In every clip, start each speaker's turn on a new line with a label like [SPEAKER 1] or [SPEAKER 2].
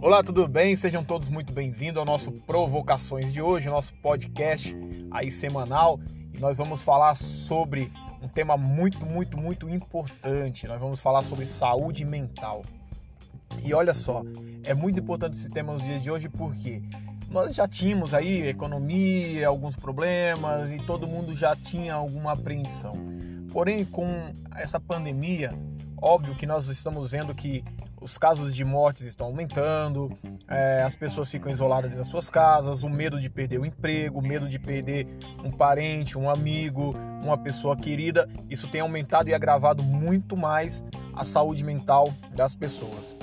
[SPEAKER 1] Olá, tudo bem? Sejam todos muito bem-vindos ao nosso Provocações de hoje, nosso podcast aí semanal, e nós vamos falar sobre um tema muito, muito, muito importante. Nós vamos falar sobre saúde mental. E olha só, é muito importante esse tema nos dias de hoje porque nós já tínhamos aí economia, alguns problemas e todo mundo já tinha alguma apreensão. Porém, com essa pandemia, óbvio que nós estamos vendo que os casos de mortes estão aumentando, é, as pessoas ficam isoladas das suas casas, o medo de perder o emprego, o medo de perder um parente, um amigo, uma pessoa querida, isso tem aumentado e agravado muito mais a saúde mental das pessoas.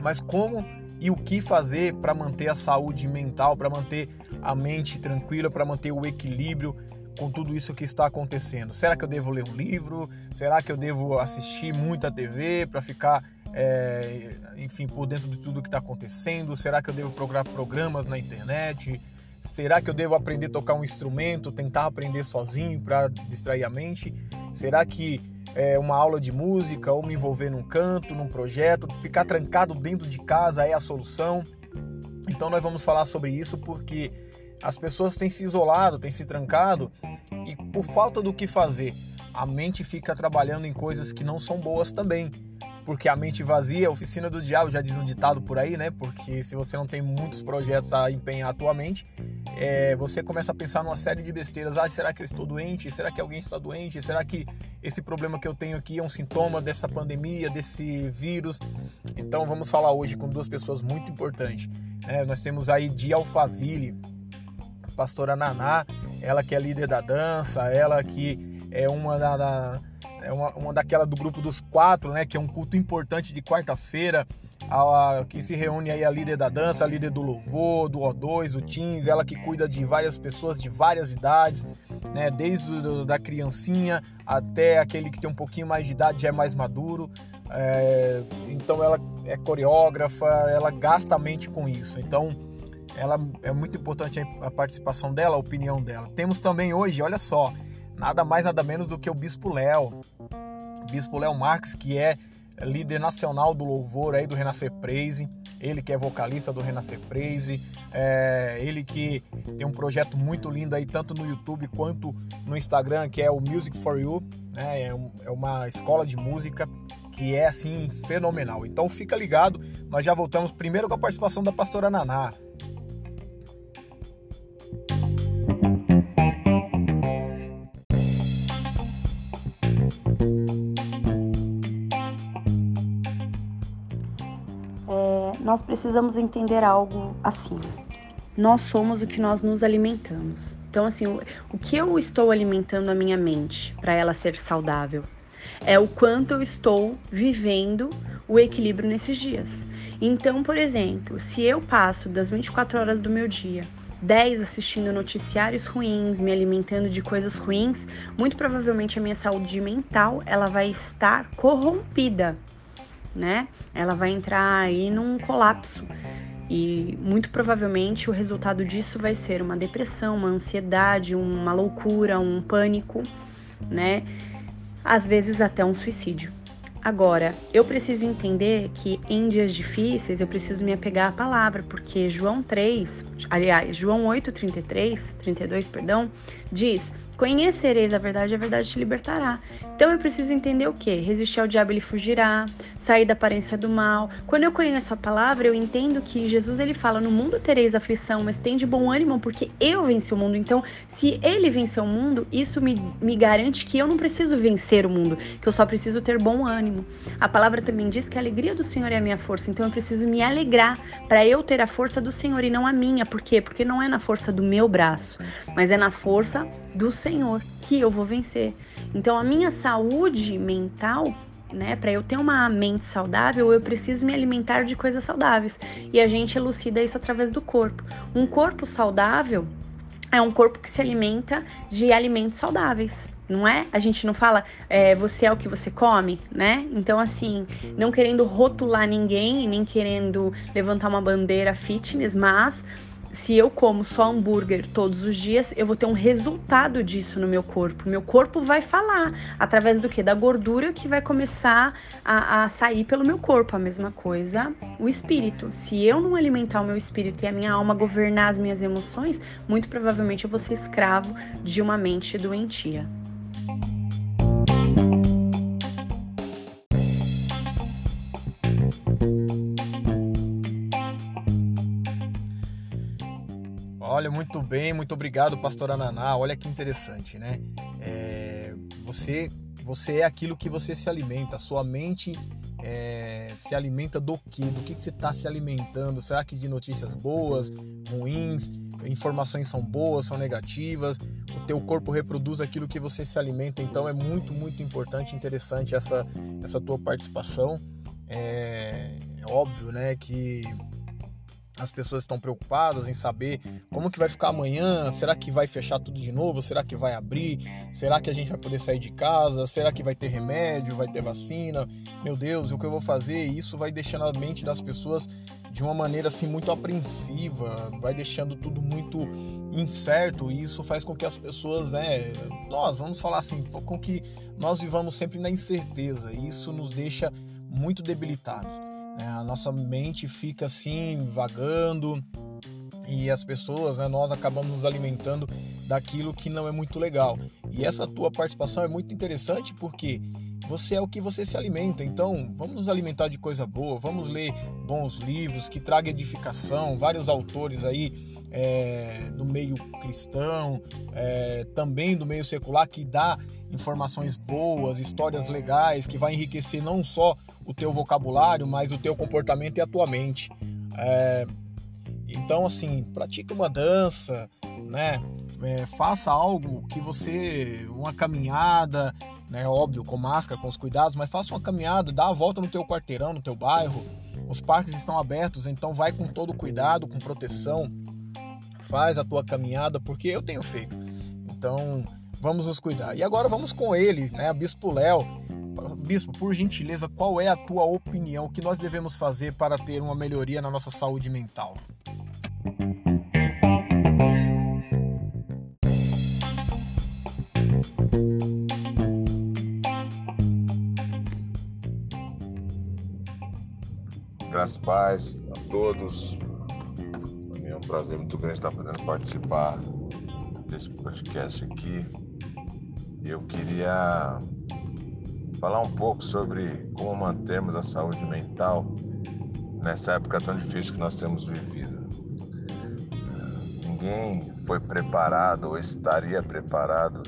[SPEAKER 1] Mas como e o que fazer para manter a saúde mental, para manter a mente tranquila, para manter o equilíbrio com tudo isso que está acontecendo? Será que eu devo ler um livro? Será que eu devo assistir muita TV para ficar é, enfim, por dentro de tudo que está acontecendo? Será que eu devo procurar programas na internet? Será que eu devo aprender a tocar um instrumento, tentar aprender sozinho para distrair a mente? Será que é, uma aula de música ou me envolver num canto, num projeto, ficar trancado dentro de casa é a solução? Então nós vamos falar sobre isso porque as pessoas têm se isolado, têm se trancado e por falta do que fazer, a mente fica trabalhando em coisas que não são boas também porque a mente vazia, a oficina do diabo, já diz um ditado por aí, né? Porque se você não tem muitos projetos a empenhar atualmente, é, você começa a pensar numa série de besteiras. Ah, será que eu estou doente? Será que alguém está doente? Será que esse problema que eu tenho aqui é um sintoma dessa pandemia, desse vírus? Então vamos falar hoje com duas pessoas muito importantes. É, nós temos aí de Alphaville, pastora Naná, ela que é líder da dança, ela que é uma da, da é uma, uma daquela do grupo dos quatro, né? Que é um culto importante de quarta-feira, que se reúne aí a líder da dança, a líder do louvor, do O2, o Teens, ela que cuida de várias pessoas de várias idades, né? Desde do, da criancinha até aquele que tem um pouquinho mais de idade, já é mais maduro. É, então ela é coreógrafa, ela gasta a mente com isso. Então ela é muito importante a participação dela, a opinião dela. Temos também hoje, olha só, nada mais nada menos do que o Bispo Léo. Bispo Léo Marques, que é líder nacional do louvor aí do Renascer Praise, ele que é vocalista do Renascer Praise, é, ele que tem um projeto muito lindo aí tanto no YouTube quanto no Instagram, que é o Music for You, né? é, um, é uma escola de música que é assim fenomenal. Então fica ligado, nós já voltamos primeiro com a participação da pastora Naná.
[SPEAKER 2] Nós precisamos entender algo assim. Nós somos o que nós nos alimentamos. Então, assim, o, o que eu estou alimentando a minha mente para ela ser saudável? É o quanto eu estou vivendo o equilíbrio nesses dias. Então, por exemplo, se eu passo das 24 horas do meu dia 10 assistindo noticiários ruins, me alimentando de coisas ruins, muito provavelmente a minha saúde mental ela vai estar corrompida né? Ela vai entrar aí num colapso. E muito provavelmente o resultado disso vai ser uma depressão, uma ansiedade, uma loucura, um pânico, né? Às vezes até um suicídio. Agora, eu preciso entender que em dias difíceis eu preciso me apegar à palavra, porque João 3, aliás, João 8, 33, 32, perdão, diz: Conhecereis a verdade, a verdade te libertará. Então eu preciso entender o que? Resistir ao diabo, ele fugirá, sair da aparência do mal. Quando eu conheço a palavra, eu entendo que Jesus ele fala: No mundo tereis aflição, mas tem de bom ânimo, porque eu venci o mundo. Então, se ele venceu o mundo, isso me, me garante que eu não preciso vencer o mundo, que eu só preciso ter bom ânimo. A palavra também diz que a alegria do Senhor é a minha força, então eu preciso me alegrar para eu ter a força do Senhor e não a minha. Por quê? Porque não é na força do meu braço, mas é na força do Senhor que eu vou vencer. Então, a minha saúde mental né? Para eu ter uma mente saudável, eu preciso me alimentar de coisas saudáveis. E a gente elucida isso através do corpo. Um corpo saudável é um corpo que se alimenta de alimentos saudáveis. Não é? A gente não fala é, você é o que você come, né? Então, assim, não querendo rotular ninguém, nem querendo levantar uma bandeira fitness, mas se eu como só hambúrguer todos os dias, eu vou ter um resultado disso no meu corpo. Meu corpo vai falar através do que? Da gordura que vai começar a, a, sair pelo meu corpo. A mesma coisa, o espírito. Se eu não alimentar o meu espírito e a minha alma governar as minhas emoções, muito provavelmente eu vou ser escravo de uma mente doentia.
[SPEAKER 1] Olha, muito bem, muito obrigado, pastora Naná. Olha que interessante, né? É, você, você é aquilo que você se alimenta. Sua mente é, se alimenta do quê? Do que, que você está se alimentando? Será que de notícias boas, ruins, informações são boas, são negativas? O teu corpo reproduz aquilo que você se alimenta. Então é muito, muito importante, interessante essa, essa tua participação. É, é óbvio, né, que as pessoas estão preocupadas em saber como que vai ficar amanhã, será que vai fechar tudo de novo, será que vai abrir, será que a gente vai poder sair de casa, será que vai ter remédio, vai ter vacina, meu Deus, o que eu vou fazer? Isso vai deixando a mente das pessoas de uma maneira assim muito apreensiva, vai deixando tudo muito incerto e isso faz com que as pessoas, é, nós vamos falar assim, com que nós vivamos sempre na incerteza e isso nos deixa muito debilitados. Né? A nossa mente fica assim, vagando e as pessoas, né, nós acabamos nos alimentando daquilo que não é muito legal. E essa tua participação é muito interessante porque você é o que você se alimenta. Então, vamos nos alimentar de coisa boa, vamos ler bons livros que tragam edificação, vários autores aí é, do meio cristão, é, também do meio secular, que dá informações boas, histórias legais, que vai enriquecer não só o teu vocabulário, mas o teu comportamento e a tua mente. É, então, assim, pratique uma dança, né? É, faça algo que você, uma caminhada, né? Óbvio, com máscara, com os cuidados, mas faça uma caminhada, dá a volta no teu quarteirão, no teu bairro. Os parques estão abertos, então vai com todo cuidado, com proteção faz a tua caminhada, porque eu tenho feito. Então, vamos nos cuidar. E agora vamos com ele, né, Bispo Léo. Bispo, por gentileza, qual é a tua opinião? O que nós devemos fazer para ter uma melhoria na nossa saúde mental?
[SPEAKER 3] Graças paz a todos prazer muito grande estar podendo participar desse podcast aqui. Eu queria falar um pouco sobre como mantermos a saúde mental nessa época tão difícil que nós temos vivido. Ninguém foi preparado ou estaria preparado,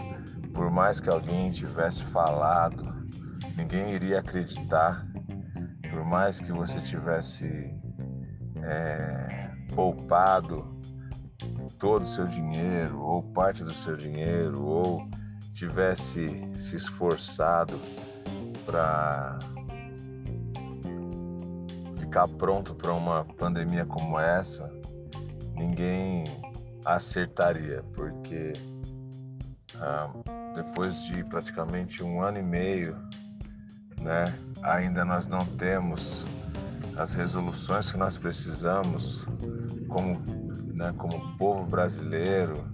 [SPEAKER 3] por mais que alguém tivesse falado, ninguém iria acreditar, por mais que você tivesse. É, poupado todo o seu dinheiro ou parte do seu dinheiro ou tivesse se esforçado para ficar pronto para uma pandemia como essa, ninguém acertaria, porque ah, depois de praticamente um ano e meio, né, ainda nós não temos as resoluções que nós precisamos como, né, como povo brasileiro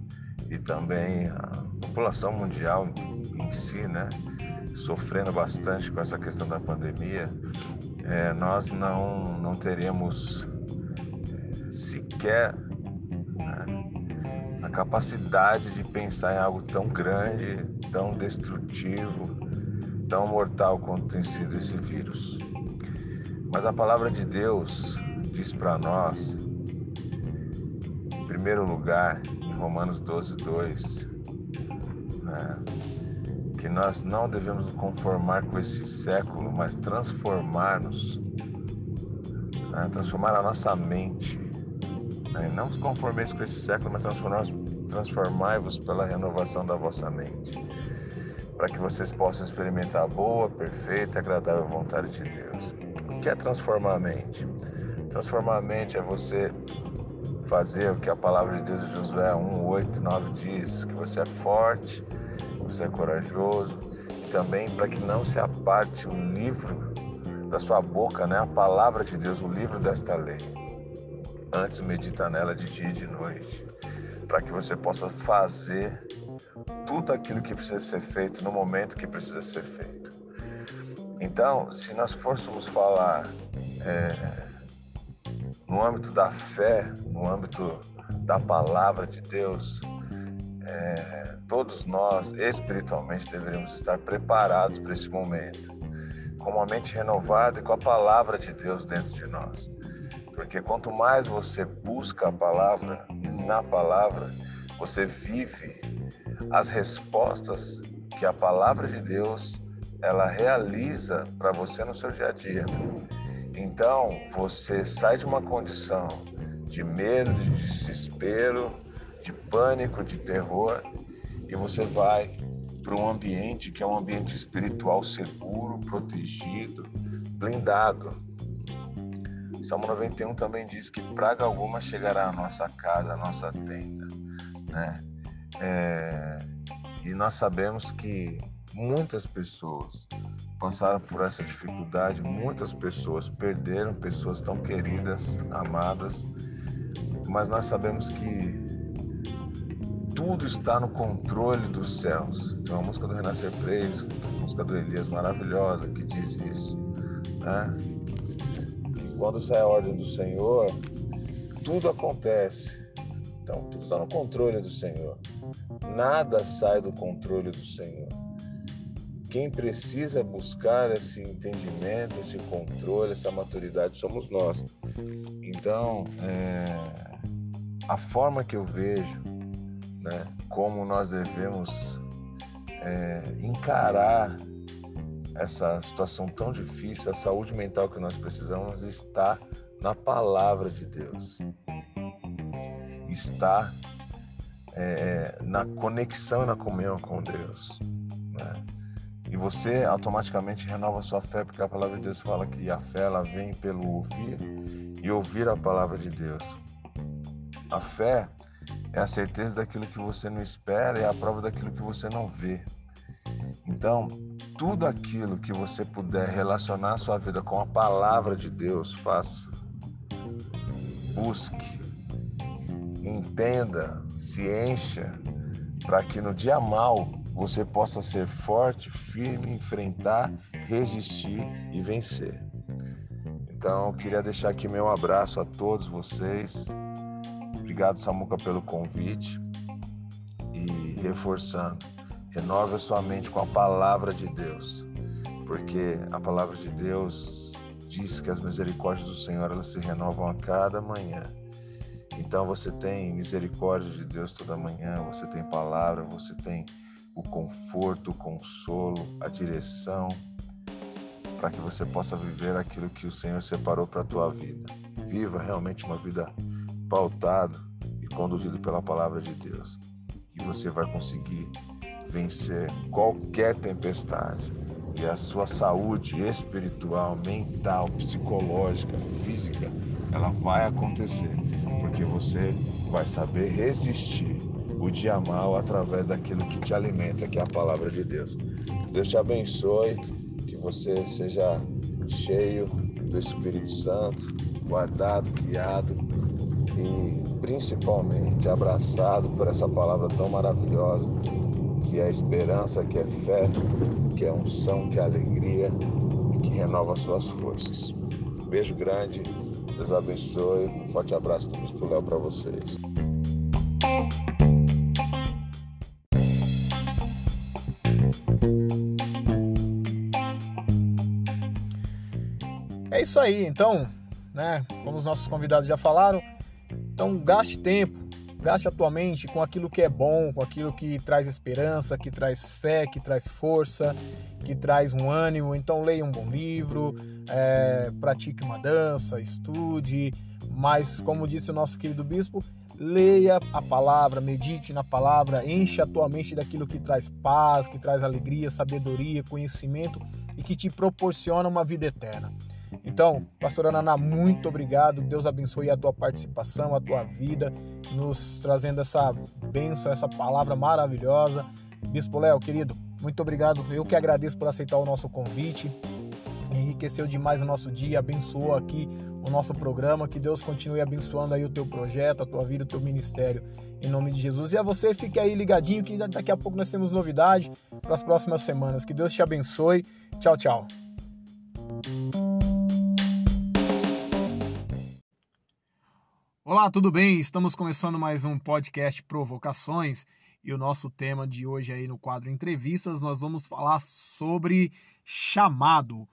[SPEAKER 3] e também a população mundial em si, né, sofrendo bastante com essa questão da pandemia, é, nós não, não teremos é, sequer né, a capacidade de pensar em algo tão grande, tão destrutivo, tão mortal quanto tem sido esse vírus. Mas a palavra de Deus diz para nós, em primeiro lugar, em Romanos 12, 2, né, que nós não devemos nos conformar com esse século, mas transformar-nos, né, transformar a nossa mente. Né, não vos conformeis com esse século, mas transformai-vos pela renovação da vossa mente, para que vocês possam experimentar a boa, perfeita e agradável vontade de Deus que é transformar a mente? Transformar a mente é você fazer o que a palavra de Deus em Josué 1, 8, 9 diz, que você é forte, você é corajoso, e também para que não se aparte o livro da sua boca, né? a palavra de Deus, o livro desta lei. antes medita nela de dia e de noite, para que você possa fazer tudo aquilo que precisa ser feito no momento que precisa ser feito. Então, se nós fôssemos falar é, no âmbito da fé, no âmbito da palavra de Deus, é, todos nós espiritualmente deveríamos estar preparados para esse momento, com uma mente renovada e com a palavra de Deus dentro de nós. Porque quanto mais você busca a palavra, na palavra, você vive as respostas que a palavra de Deus ela realiza para você no seu dia a dia. Então, você sai de uma condição de medo, de desespero, de pânico, de terror, e você vai para um ambiente que é um ambiente espiritual seguro, protegido, blindado. Salmo 91 também diz que praga alguma chegará à nossa casa, à nossa tenda, né? É, e nós sabemos que muitas pessoas passaram por essa dificuldade, muitas pessoas perderam pessoas tão queridas, amadas, mas nós sabemos que tudo está no controle dos céus. Tem uma música do Renascer Praise, uma música do Elias maravilhosa que diz isso, né? Quando sai a ordem do Senhor, tudo acontece. Então, tudo está no controle do Senhor. Nada sai do controle do Senhor. Quem precisa buscar esse entendimento, esse controle, essa maturidade somos nós. Então, é, a forma que eu vejo, né, como nós devemos é, encarar essa situação tão difícil, a saúde mental que nós precisamos, está na palavra de Deus. Está é, na conexão e na comunhão com Deus. E você automaticamente renova sua fé, porque a palavra de Deus fala que a fé ela vem pelo ouvir e ouvir a palavra de Deus. A fé é a certeza daquilo que você não espera é a prova daquilo que você não vê. Então, tudo aquilo que você puder relacionar a sua vida com a palavra de Deus, faça. Busque, entenda, se encha, para que no dia mal você possa ser forte, firme, enfrentar, resistir e vencer. Então, queria deixar aqui meu abraço a todos vocês. Obrigado, Samuca, pelo convite. E reforçando, renove a sua mente com a palavra de Deus, porque a palavra de Deus diz que as misericórdias do Senhor elas se renovam a cada manhã. Então você tem misericórdia de Deus toda manhã, você tem palavra, você tem o conforto, o consolo, a direção, para que você possa viver aquilo que o Senhor separou para a tua vida. Viva realmente uma vida pautada e conduzida pela palavra de Deus. E você vai conseguir vencer qualquer tempestade. E a sua saúde espiritual, mental, psicológica, física, ela vai acontecer, porque você vai saber resistir o dia mal através daquilo que te alimenta, que é a palavra de Deus. Deus te abençoe, que você seja cheio do Espírito Santo, guardado, guiado e principalmente abraçado por essa palavra tão maravilhosa, que é esperança, que é fé, que é unção, que é alegria e que renova suas forças. Beijo grande, Deus abençoe, um forte abraço do Bispo Léo para vocês.
[SPEAKER 1] É isso aí, então, né? Como os nossos convidados já falaram, então gaste tempo, gaste a tua mente com aquilo que é bom, com aquilo que traz esperança, que traz fé, que traz força, que traz um ânimo. Então leia um bom livro, é, pratique uma dança, estude. Mas como disse o nosso querido bispo, leia a palavra, medite na palavra, enche a tua mente daquilo que traz paz, que traz alegria, sabedoria, conhecimento e que te proporciona uma vida eterna. Então, pastora Naná, muito obrigado. Deus abençoe a tua participação, a tua vida, nos trazendo essa bênção, essa palavra maravilhosa. Bispo Léo, querido, muito obrigado. Eu que agradeço por aceitar o nosso convite. enriqueceu demais o nosso dia, abençoou aqui o nosso programa. Que Deus continue abençoando aí o teu projeto, a tua vida, o teu ministério, em nome de Jesus. E a você, fique aí ligadinho que daqui a pouco nós temos novidade para as próximas semanas. Que Deus te abençoe. Tchau, tchau. Olá, tudo bem? Estamos começando mais um podcast Provocações e o nosso tema de hoje aí no quadro Entrevistas nós vamos falar sobre chamado.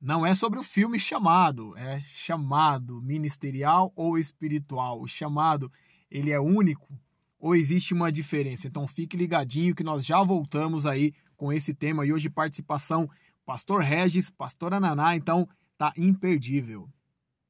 [SPEAKER 1] Não é sobre o filme chamado, é chamado ministerial ou espiritual. O chamado, ele é único ou existe uma diferença? Então fique ligadinho que nós já voltamos aí com esse tema e hoje participação Pastor Regis, Pastora Naná, então tá imperdível.